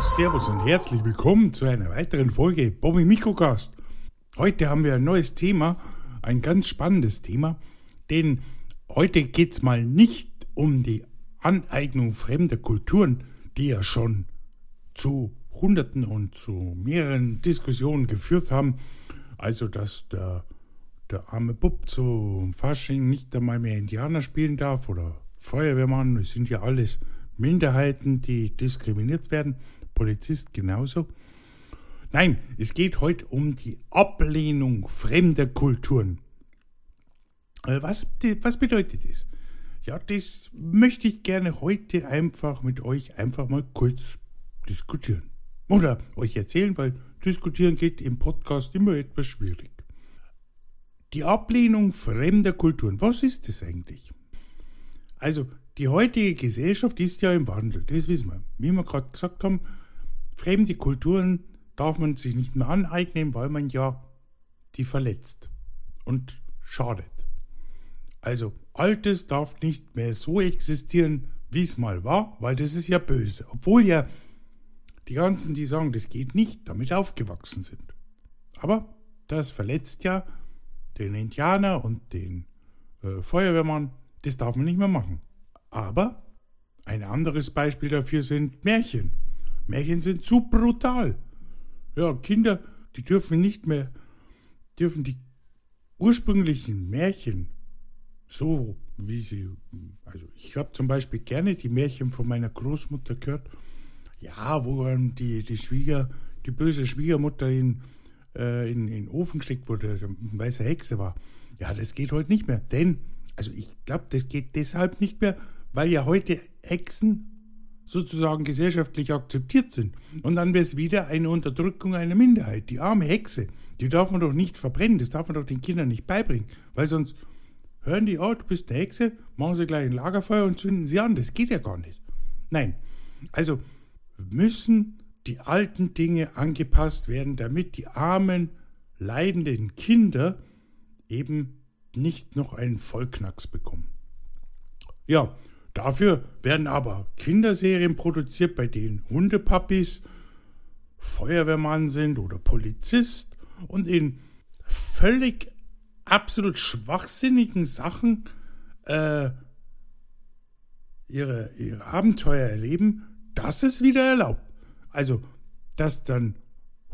Servus und herzlich willkommen zu einer weiteren Folge Bobby Mikrocast. Heute haben wir ein neues Thema, ein ganz spannendes Thema, denn heute geht's mal nicht um die Aneignung fremder Kulturen, die ja schon zu Hunderten und zu mehreren Diskussionen geführt haben. Also, dass der, der arme Bub zu Fasching nicht einmal mehr Indianer spielen darf oder Feuerwehrmann, es sind ja alles Minderheiten, die diskriminiert werden, Polizist genauso. Nein, es geht heute um die Ablehnung fremder Kulturen. Äh, was, was bedeutet das? Ja, das möchte ich gerne heute einfach mit euch einfach mal kurz diskutieren. Oder euch erzählen, weil diskutieren geht im Podcast immer etwas schwierig. Die Ablehnung fremder Kulturen, was ist das eigentlich? Also, die heutige Gesellschaft ist ja im Wandel, das wissen wir. Wie wir gerade gesagt haben, fremde Kulturen darf man sich nicht mehr aneignen, weil man ja die verletzt und schadet. Also Altes darf nicht mehr so existieren, wie es mal war, weil das ist ja böse. Obwohl ja die ganzen, die sagen, das geht nicht, damit aufgewachsen sind. Aber das verletzt ja den Indianer und den äh, Feuerwehrmann, das darf man nicht mehr machen. Aber ein anderes Beispiel dafür sind Märchen. Märchen sind zu brutal. Ja, Kinder, die dürfen nicht mehr, dürfen die ursprünglichen Märchen so wie sie, also ich habe zum Beispiel gerne die Märchen von meiner Großmutter gehört. Ja, wo die, die Schwieger, die böse Schwiegermutter in, äh, in, in den Ofen gesteckt wurde, eine weiße Hexe war. Ja, das geht heute nicht mehr. Denn, also ich glaube, das geht deshalb nicht mehr, weil ja heute Hexen sozusagen gesellschaftlich akzeptiert sind. Und dann wäre es wieder eine Unterdrückung einer Minderheit. Die arme Hexe, die darf man doch nicht verbrennen, das darf man doch den Kindern nicht beibringen, weil sonst hören die, oh, du bist eine Hexe, machen sie gleich ein Lagerfeuer und zünden sie an. Das geht ja gar nicht. Nein, also müssen die alten Dinge angepasst werden, damit die armen, leidenden Kinder eben nicht noch einen Vollknacks bekommen. Ja, Dafür werden aber Kinderserien produziert, bei denen Hundepapis Feuerwehrmann sind oder Polizist und in völlig absolut schwachsinnigen Sachen äh, ihre, ihre Abenteuer erleben, das ist wieder erlaubt. Also, dass dann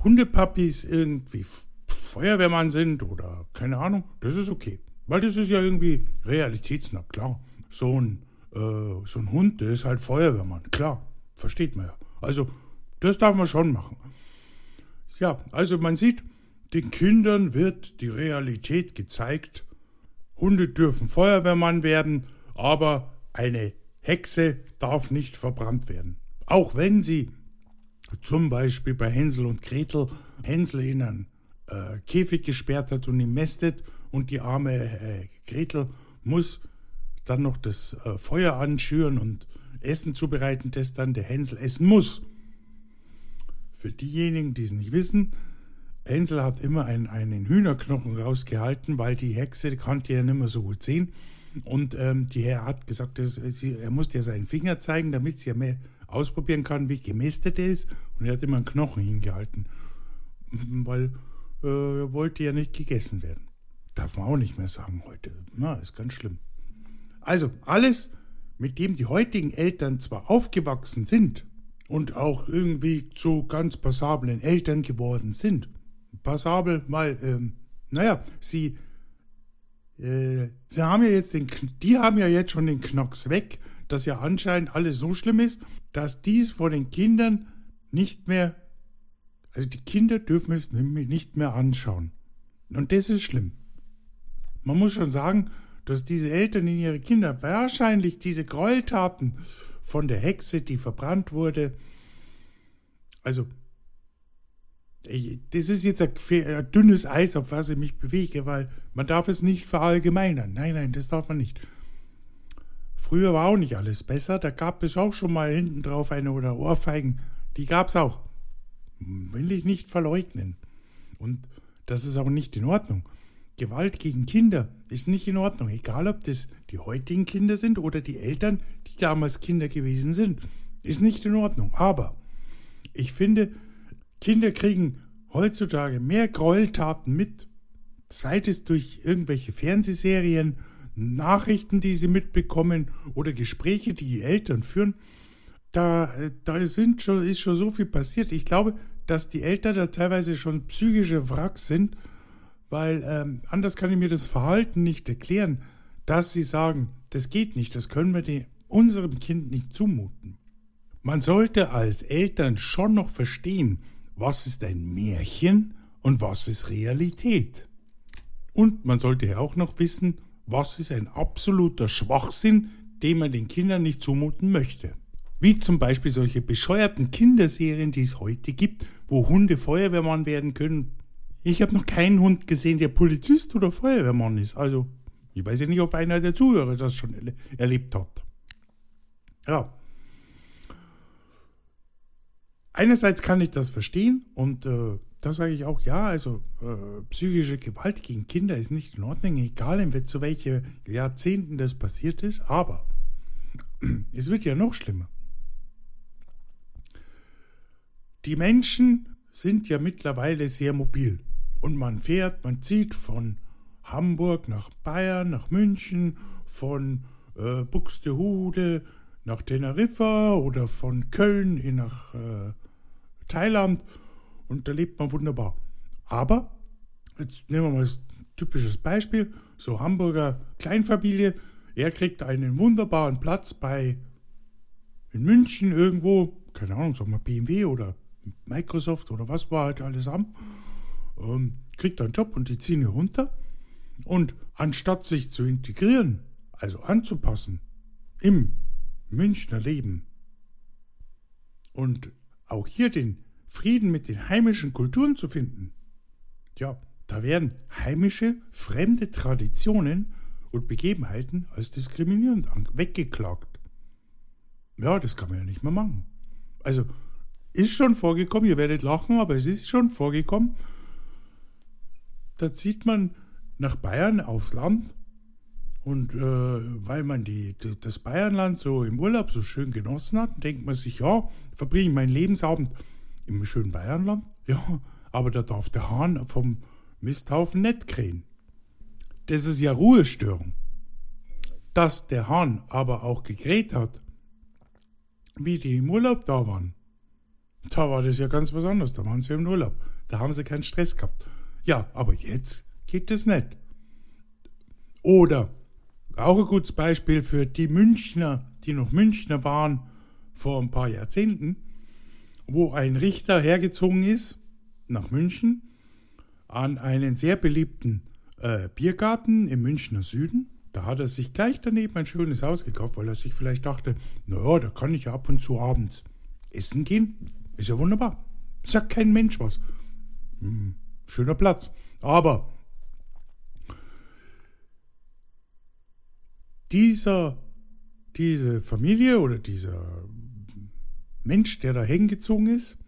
Hundepapis irgendwie Feuerwehrmann sind oder keine Ahnung, das ist okay. Weil das ist ja irgendwie realitätsnah, klar. So ein äh, so ein Hund, der ist halt Feuerwehrmann. Klar, versteht man ja. Also, das darf man schon machen. Ja, also man sieht, den Kindern wird die Realität gezeigt. Hunde dürfen Feuerwehrmann werden, aber eine Hexe darf nicht verbrannt werden. Auch wenn sie zum Beispiel bei Hänsel und Gretel Hänsel in einen äh, Käfig gesperrt hat und ihn mästet und die arme äh, Gretel muss dann noch das äh, Feuer anschüren und Essen zubereiten, das dann der Hänsel essen muss. Für diejenigen, die es nicht wissen, Hänsel hat immer einen, einen Hühnerknochen rausgehalten, weil die Hexe konnte ja nicht mehr so gut sehen. Und ähm, die Herr hat gesagt, dass, sie, er musste ja seinen Finger zeigen, damit sie ja mehr ausprobieren kann, wie gemästet er ist. Und er hat immer einen Knochen hingehalten, weil äh, er wollte ja nicht gegessen werden. Darf man auch nicht mehr sagen heute. Na, ist ganz schlimm. Also alles, mit dem die heutigen Eltern zwar aufgewachsen sind und auch irgendwie zu ganz passablen Eltern geworden sind. Passabel, weil, ähm, naja, sie, äh, sie haben ja jetzt den, die haben ja jetzt schon den Knocks weg, dass ja anscheinend alles so schlimm ist, dass dies vor den Kindern nicht mehr, also die Kinder dürfen es nicht mehr anschauen. Und das ist schlimm. Man muss schon sagen, dass diese Eltern in ihre Kinder wahrscheinlich diese Gräueltaten von der Hexe, die verbrannt wurde, also das ist jetzt ein, dünnes Eis, auf was ich mich bewege, weil man darf es nicht verallgemeinern. Nein, nein, das darf man nicht. Früher war auch nicht alles besser, da gab es auch schon mal hinten drauf eine oder Ohrfeigen, die gab es auch. Will ich nicht verleugnen. Und das ist auch nicht in Ordnung. Gewalt gegen Kinder ist nicht in Ordnung, egal ob das die heutigen Kinder sind oder die Eltern, die damals Kinder gewesen sind, ist nicht in Ordnung. Aber Ich finde, Kinder kriegen heutzutage mehr Gräueltaten mit, sei es durch irgendwelche Fernsehserien, Nachrichten, die sie mitbekommen oder Gespräche, die die Eltern führen. Da, da sind schon, ist schon so viel passiert. Ich glaube, dass die Eltern da teilweise schon psychische Wracks sind, weil ähm, anders kann ich mir das Verhalten nicht erklären, dass sie sagen, das geht nicht, das können wir die, unserem Kind nicht zumuten. Man sollte als Eltern schon noch verstehen, was ist ein Märchen und was ist Realität. Und man sollte auch noch wissen, was ist ein absoluter Schwachsinn, den man den Kindern nicht zumuten möchte. Wie zum Beispiel solche bescheuerten Kinderserien, die es heute gibt, wo Hunde Feuerwehrmann werden können. Ich habe noch keinen Hund gesehen, der Polizist oder Feuerwehrmann ist. Also, ich weiß ja nicht, ob einer der Zuhörer das schon erlebt hat. Ja, einerseits kann ich das verstehen und äh, da sage ich auch, ja, also äh, psychische Gewalt gegen Kinder ist nicht in Ordnung, egal in zu welchen Jahrzehnten das passiert ist, aber es wird ja noch schlimmer. Die Menschen sind ja mittlerweile sehr mobil und man fährt, man zieht von Hamburg nach Bayern, nach München, von äh, Buxtehude nach Teneriffa oder von Köln in nach äh, Thailand. Und da lebt man wunderbar. Aber, jetzt nehmen wir mal ein typisches Beispiel, so Hamburger Kleinfamilie, er kriegt einen wunderbaren Platz bei in München irgendwo, keine Ahnung, sagen wir BMW oder Microsoft oder was wir halt alles haben, ähm, kriegt einen Job und die ziehen hier runter. Und anstatt sich zu integrieren, also anzupassen, im Münchner Leben und auch hier den Frieden mit den heimischen Kulturen zu finden. Ja, da werden heimische, fremde Traditionen und Begebenheiten als diskriminierend weggeklagt. Ja, das kann man ja nicht mehr machen. Also, ist schon vorgekommen, ihr werdet lachen, aber es ist schon vorgekommen. Da zieht man nach Bayern aufs Land und äh, weil man die, das Bayernland so im Urlaub so schön genossen hat, denkt man sich, ja, verbringe ich meinen Lebensabend im schönen Bayernland. Ja, aber da darf der Hahn vom Misthaufen nicht krähen. Das ist ja Ruhestörung. Dass der Hahn aber auch gekräht hat, wie die im Urlaub da waren, da war das ja ganz besonders. Da waren sie im Urlaub. Da haben sie keinen Stress gehabt. Ja, aber jetzt geht das nicht. Oder auch ein gutes Beispiel für die Münchner, die noch Münchner waren vor ein paar Jahrzehnten, wo ein Richter hergezogen ist nach München an einen sehr beliebten äh, Biergarten im Münchner Süden. Da hat er sich gleich daneben ein schönes Haus gekauft, weil er sich vielleicht dachte, naja, da kann ich ja ab und zu abends essen gehen. Ist ja wunderbar. Sagt kein Mensch was. Hm, schöner Platz. Aber dieser, diese Familie oder dieser Mensch, der da hingezogen ist,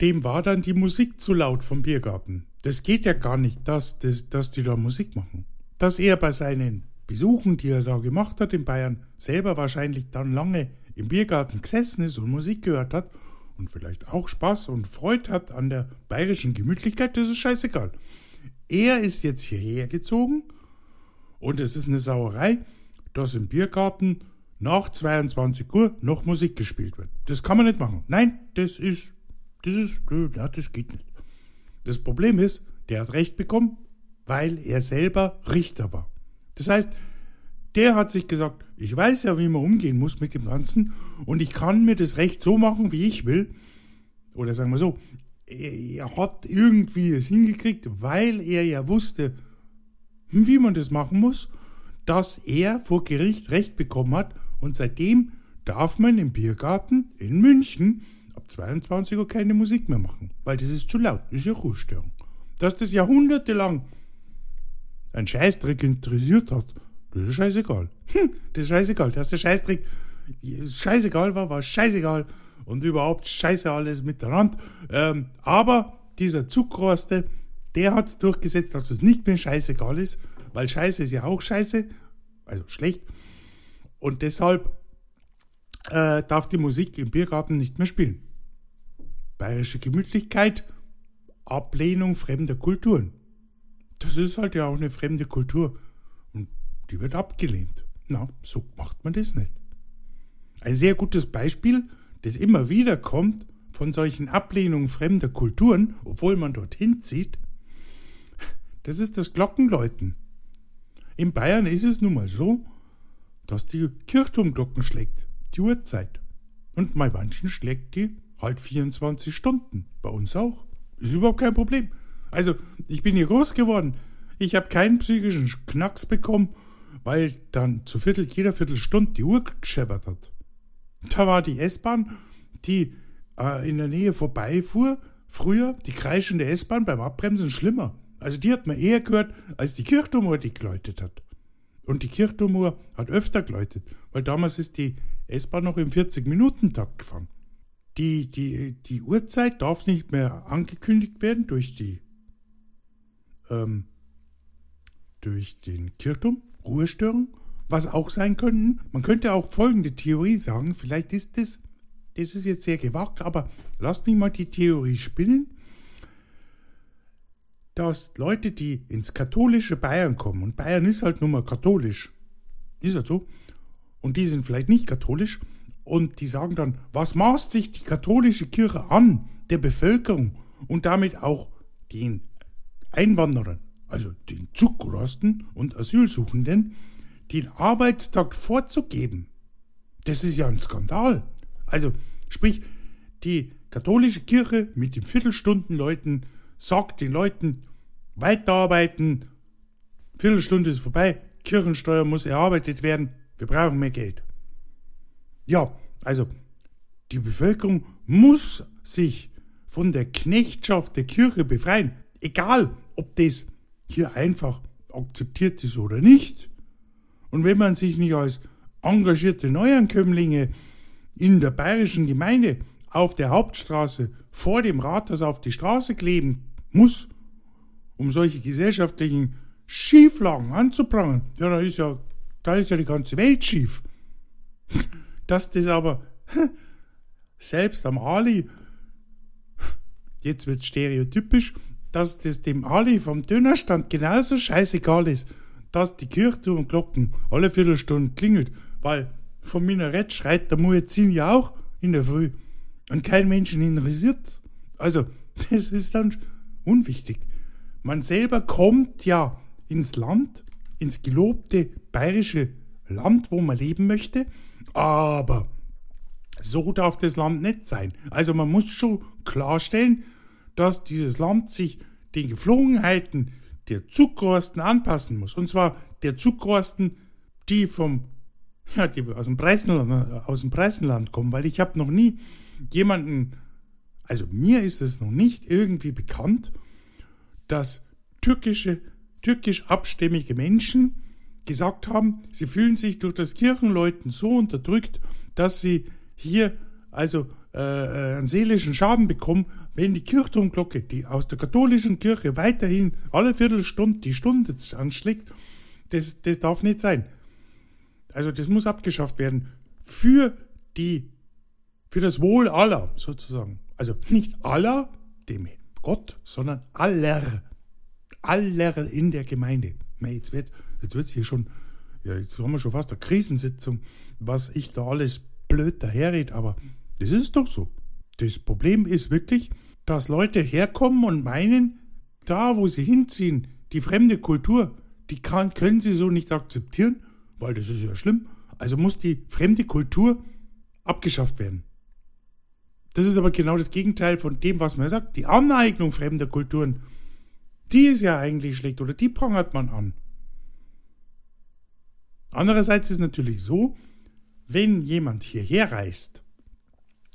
dem war dann die Musik zu laut vom Biergarten. Das geht ja gar nicht, dass, dass, dass die da Musik machen. Dass er bei seinen Besuchen, die er da gemacht hat in Bayern, selber wahrscheinlich dann lange im Biergarten gesessen ist und Musik gehört hat und vielleicht auch Spaß und Freude hat an der bayerischen Gemütlichkeit, das ist scheißegal. Er ist jetzt hierher gezogen und es ist eine Sauerei, dass im Biergarten nach 22 Uhr noch Musik gespielt wird. Das kann man nicht machen. Nein, das ist, das ist, ja, das geht nicht. Das Problem ist, der hat Recht bekommen, weil er selber Richter war. Das heißt, der hat sich gesagt, ich weiß ja, wie man umgehen muss mit dem Ganzen und ich kann mir das Recht so machen, wie ich will. Oder sagen wir so, er hat irgendwie es hingekriegt, weil er ja wusste, wie man das machen muss, dass er vor Gericht Recht bekommen hat und seitdem darf man im Biergarten in München ab 22 Uhr keine Musik mehr machen, weil das ist zu laut, das ist ja Ruhestörung. Dass das jahrhundertelang ein Scheißdreck interessiert hat, das ist scheißegal. Hm, das ist scheißegal, dass der Scheißdreck scheißegal war, war scheißegal und überhaupt scheiße alles miteinander. Ähm, aber dieser Zugroste, der hat es durchgesetzt, dass es nicht mehr scheißegal ist, weil Scheiße ist ja auch scheiße, also schlecht. Und deshalb äh, darf die Musik im Biergarten nicht mehr spielen. bayerische Gemütlichkeit, Ablehnung fremder Kulturen. Das ist halt ja auch eine fremde Kultur die wird abgelehnt. Na, so macht man das nicht. Ein sehr gutes Beispiel, das immer wieder kommt von solchen Ablehnungen fremder Kulturen, obwohl man dorthin zieht, das ist das Glockenläuten. In Bayern ist es nun mal so, dass die Kirchturmglocken schlägt, die Uhrzeit. Und bei manchen schlägt die halt 24 Stunden. Bei uns auch. Ist überhaupt kein Problem. Also, ich bin hier groß geworden. Ich habe keinen psychischen Knacks bekommen, weil dann zu Viertel, jeder Viertelstunde die Uhr gescheppert hat. Da war die S-Bahn, die äh, in der Nähe vorbeifuhr, früher die kreischende S-Bahn beim Abbremsen schlimmer. Also die hat man eher gehört, als die Kirchturmuhr, die geläutet hat. Und die Kirchturmuhr hat öfter geläutet, weil damals ist die S-Bahn noch im 40-Minuten-Takt gefahren. Die, die, die Uhrzeit darf nicht mehr angekündigt werden durch die, ähm, durch den Kirchturm, Ruhestörung, was auch sein könnten. Man könnte auch folgende Theorie sagen, vielleicht ist das, das ist jetzt sehr gewagt, aber lasst mich mal die Theorie spinnen dass Leute, die ins katholische Bayern kommen, und Bayern ist halt nun mal katholisch, ist halt so, und die sind vielleicht nicht katholisch, und die sagen dann, was maßt sich die katholische Kirche an der Bevölkerung und damit auch den Einwanderern, also den Zugrosten und Asylsuchenden, den Arbeitstag vorzugeben? Das ist ja ein Skandal. Also, sprich, die katholische Kirche mit den Viertelstundenleuten sagt den Leuten, weiterarbeiten, Viertelstunde ist vorbei, Kirchensteuer muss erarbeitet werden, wir brauchen mehr Geld. Ja, also die Bevölkerung muss sich von der Knechtschaft der Kirche befreien, egal ob das hier einfach akzeptiert ist oder nicht. Und wenn man sich nicht als engagierte Neuankömmlinge in der bayerischen Gemeinde auf der Hauptstraße vor dem Rathaus auf die Straße kleben muss, um solche gesellschaftlichen Schieflagen anzuprangern, ja, da ist ja, da ist ja die ganze Welt schief. Dass das aber selbst am Ali, jetzt wird stereotypisch, dass das dem Ali vom Dönerstand genauso scheißegal ist, dass die Kirchturmglocken alle Viertelstunde klingelt, weil vom Minarett schreit der Muezzin ja auch in der Früh und kein Menschen interessiert. Also, das ist dann unwichtig. Man selber kommt ja ins Land, ins gelobte bayerische Land, wo man leben möchte, aber so darf das Land nicht sein. Also man muss schon klarstellen, dass dieses Land sich den Geflogenheiten der Zugrosten anpassen muss. Und zwar der Zugrosten, die vom ja, die aus dem Preisenland, aus dem Preisenland kommen, weil ich habe noch nie jemanden also mir ist es noch nicht irgendwie bekannt, dass türkische, türkisch abstämmige Menschen gesagt haben, sie fühlen sich durch das Kirchenläuten so unterdrückt, dass sie hier also äh, äh, einen seelischen Schaden bekommen, wenn die Kirchturmglocke, die aus der katholischen Kirche weiterhin alle Viertelstunde die Stunde anschlägt, das, das darf nicht sein. Also das muss abgeschafft werden für die, für das Wohl aller sozusagen. Also nicht aller, dem Gott, sondern aller. Aller in der Gemeinde. Jetzt wird jetzt wird's hier schon, ja, jetzt haben wir schon fast eine Krisensitzung, was ich da alles blöd daherrede, aber das ist doch so. Das Problem ist wirklich, dass Leute herkommen und meinen, da wo sie hinziehen, die fremde Kultur, die kann, können sie so nicht akzeptieren, weil das ist ja schlimm. Also muss die fremde Kultur abgeschafft werden. Das ist aber genau das Gegenteil von dem, was man sagt. Die Aneignung fremder Kulturen, die ist ja eigentlich schlecht oder die prangert man an. Andererseits ist natürlich so, wenn jemand hierher reist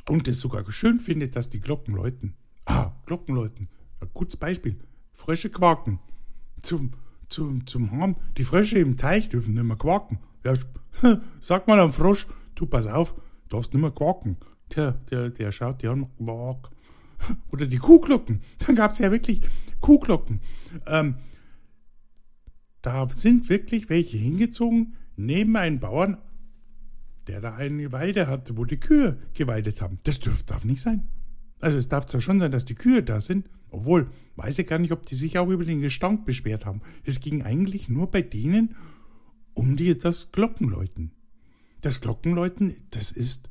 und es sogar schön findet, dass die Glocken läuten. Ah, Glocken läuten. Ein gutes Beispiel. Frösche quaken. Zum, zum, zum Hahn. Die Frösche im Teich dürfen nicht mehr quaken. Ja, sag mal am Frosch, du pass auf, darfst nicht mehr quaken der, der, der schaut dir an, oder die Kuhglocken. Dann gab es ja wirklich Kuhglocken. Ähm, da sind wirklich welche hingezogen, neben einen Bauern, der da eine Weide hatte, wo die Kühe geweidet haben. Das dürfte darf nicht sein. Also es darf zwar schon sein, dass die Kühe da sind, obwohl, weiß ich gar nicht, ob die sich auch über den Gestank beschwert haben. Es ging eigentlich nur bei denen um die, das Glockenläuten. Das Glockenläuten, das ist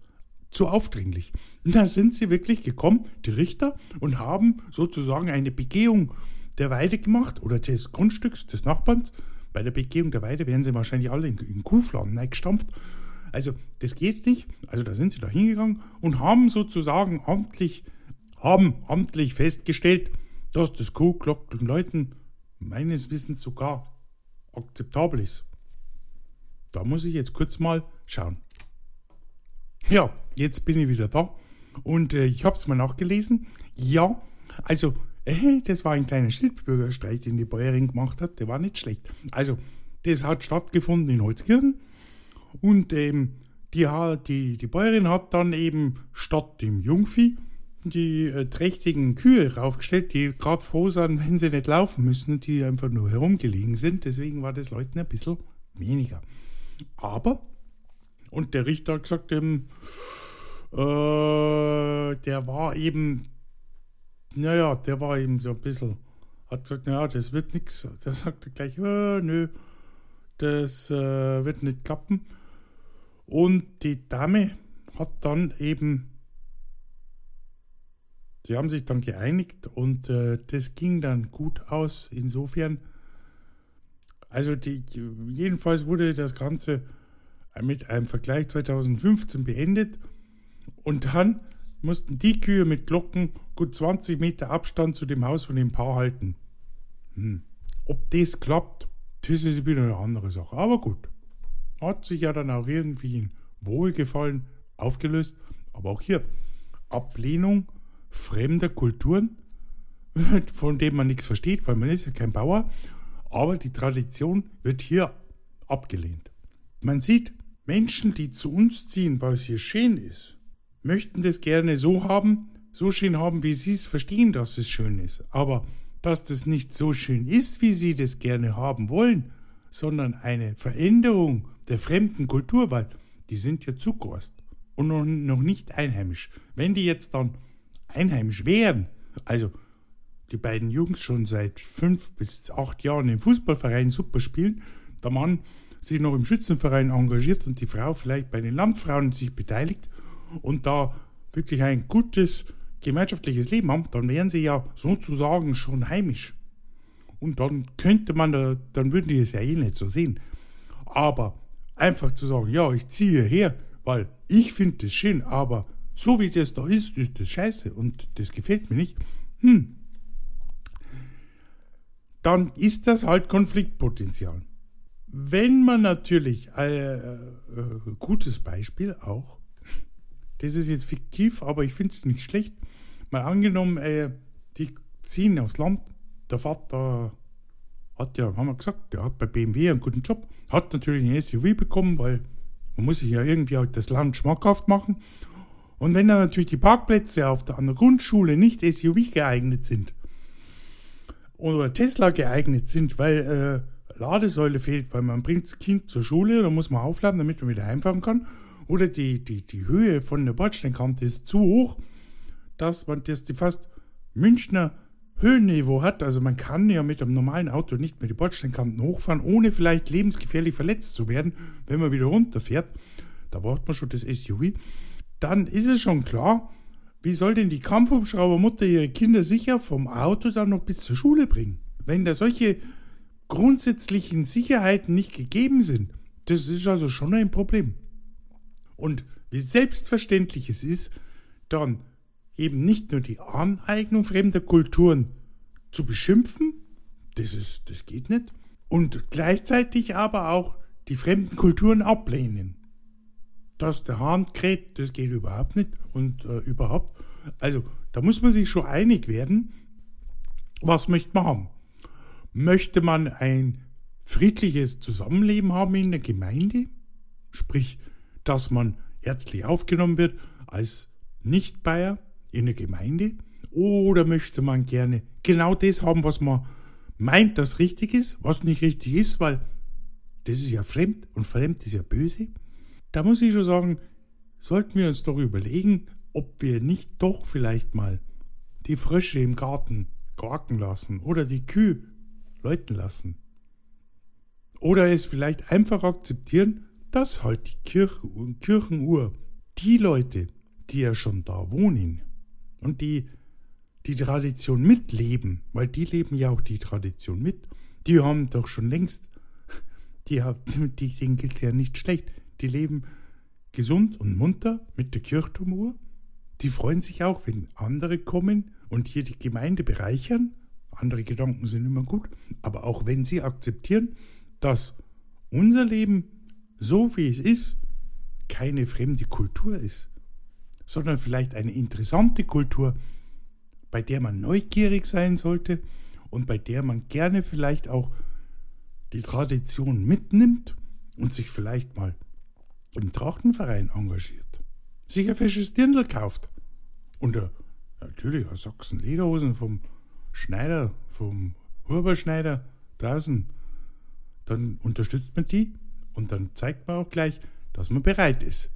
zu aufdringlich. Und da sind sie wirklich gekommen, die Richter, und haben sozusagen eine Begehung der Weide gemacht oder des Grundstücks des Nachbarns. Bei der Begehung der Weide werden sie wahrscheinlich alle in, in Kuhfladen eingestampft. Also, das geht nicht. Also, da sind sie da hingegangen und haben sozusagen amtlich, haben amtlich festgestellt, dass das Kuhglockenläuten meines Wissens sogar akzeptabel ist. Da muss ich jetzt kurz mal schauen. Ja, jetzt bin ich wieder da und äh, ich habe es mal nachgelesen. Ja, also äh, das war ein kleiner Schildbürgerstreik, den die Bäuerin gemacht hat. Der war nicht schlecht. Also das hat stattgefunden in Holzkirchen und ähm, die, die, die Bäuerin hat dann eben statt dem Jungvieh die äh, trächtigen Kühe raufgestellt, die gerade froh sind, wenn sie nicht laufen müssen, die einfach nur herumgelegen sind. Deswegen war das Leuten ein bisschen weniger. Aber und der Richter hat gesagt, ähm, äh, der war eben, naja, der war eben so ein bisschen, hat gesagt, naja, das wird nichts. Der sagte gleich, äh, nö, das äh, wird nicht klappen. Und die Dame hat dann eben, sie haben sich dann geeinigt und äh, das ging dann gut aus. Insofern, also die, jedenfalls wurde das Ganze mit einem Vergleich 2015 beendet und dann mussten die Kühe mit Glocken gut 20 Meter Abstand zu dem Haus von dem Paar halten. Hm. Ob das klappt, das ist wieder eine andere Sache. Aber gut, hat sich ja dann auch irgendwie in Wohlgefallen aufgelöst. Aber auch hier Ablehnung fremder Kulturen, von denen man nichts versteht, weil man ist ja kein Bauer. Aber die Tradition wird hier abgelehnt. Man sieht, Menschen, die zu uns ziehen, weil es hier schön ist, möchten das gerne so haben, so schön haben, wie sie es verstehen, dass es schön ist. Aber dass das nicht so schön ist, wie sie das gerne haben wollen, sondern eine Veränderung der fremden Kultur, weil die sind ja Zuckerst und noch, nicht einheimisch. Wenn die jetzt dann einheimisch wären, also die beiden Jungs schon seit fünf bis acht Jahren im Fußballverein super spielen, der Mann sich noch im Schützenverein engagiert und die Frau vielleicht bei den Landfrauen sich beteiligt und da wirklich ein gutes gemeinschaftliches Leben haben, dann wären sie ja sozusagen schon heimisch. Und dann könnte man da, dann würden die es ja eh nicht so sehen. Aber einfach zu sagen, ja, ich ziehe her, weil ich finde das schön, aber so wie das da ist, ist das scheiße und das gefällt mir nicht, hm, dann ist das halt Konfliktpotenzial. Wenn man natürlich, äh, äh, gutes Beispiel auch, das ist jetzt fiktiv, aber ich finde es nicht schlecht, mal angenommen, äh, die ziehen aufs Land, der Vater hat ja, haben wir gesagt, der hat bei BMW einen guten Job, hat natürlich ein SUV bekommen, weil man muss sich ja irgendwie halt das Land schmackhaft machen. Und wenn dann natürlich die Parkplätze auf der, an der Grundschule nicht SUV geeignet sind oder Tesla geeignet sind, weil äh, Ladesäule fehlt, weil man bringt das Kind zur Schule, da muss man aufladen, damit man wieder heimfahren kann. Oder die, die, die Höhe von der Bordsteinkante ist zu hoch, dass man das die fast Münchner Höhenniveau hat. Also man kann ja mit einem normalen Auto nicht mehr die Bordsteinkanten hochfahren, ohne vielleicht lebensgefährlich verletzt zu werden, wenn man wieder runterfährt. Da braucht man schon das SUV. Dann ist es schon klar, wie soll denn die Kampfhubschraubermutter ihre Kinder sicher vom Auto dann noch bis zur Schule bringen? Wenn da solche grundsätzlichen Sicherheiten nicht gegeben sind, das ist also schon ein Problem. Und wie selbstverständlich es ist, dann eben nicht nur die Aneignung fremder Kulturen zu beschimpfen, das, ist, das geht nicht, und gleichzeitig aber auch die fremden Kulturen ablehnen. Dass der Hahn kräht, das geht überhaupt nicht und äh, überhaupt. Also da muss man sich schon einig werden, was möchte man haben. Möchte man ein friedliches Zusammenleben haben in der Gemeinde? Sprich, dass man herzlich aufgenommen wird als Nicht-Bayer in der Gemeinde? Oder möchte man gerne genau das haben, was man meint, das richtig ist, was nicht richtig ist, weil das ist ja fremd und fremd ist ja böse? Da muss ich schon sagen, sollten wir uns doch überlegen, ob wir nicht doch vielleicht mal die Frösche im Garten quaken lassen oder die Kühe läuten lassen. Oder es vielleicht einfach akzeptieren, dass halt die Kirchenuhr, Kirchenuhr die Leute, die ja schon da wohnen und die die Tradition mitleben, weil die leben ja auch die Tradition mit, die haben doch schon längst, die, die denen geht's ja nicht schlecht, die leben gesund und munter mit der Kirchturmuhr, die freuen sich auch, wenn andere kommen und hier die Gemeinde bereichern, andere Gedanken sind immer gut, aber auch wenn sie akzeptieren, dass unser Leben, so wie es ist, keine fremde Kultur ist, sondern vielleicht eine interessante Kultur, bei der man neugierig sein sollte und bei der man gerne vielleicht auch die Tradition mitnimmt und sich vielleicht mal im Trachtenverein engagiert, sich ein fesches Dirndl kauft und a, natürlich ein Sachsen Lederhosen vom Schneider, vom Huberschneider draußen, dann unterstützt man die und dann zeigt man auch gleich, dass man bereit ist,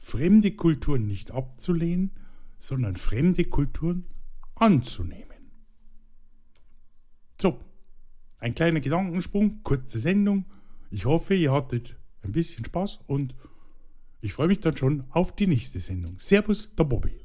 fremde Kulturen nicht abzulehnen, sondern fremde Kulturen anzunehmen. So, ein kleiner Gedankensprung, kurze Sendung. Ich hoffe, ihr hattet ein bisschen Spaß und ich freue mich dann schon auf die nächste Sendung. Servus, der Bobby.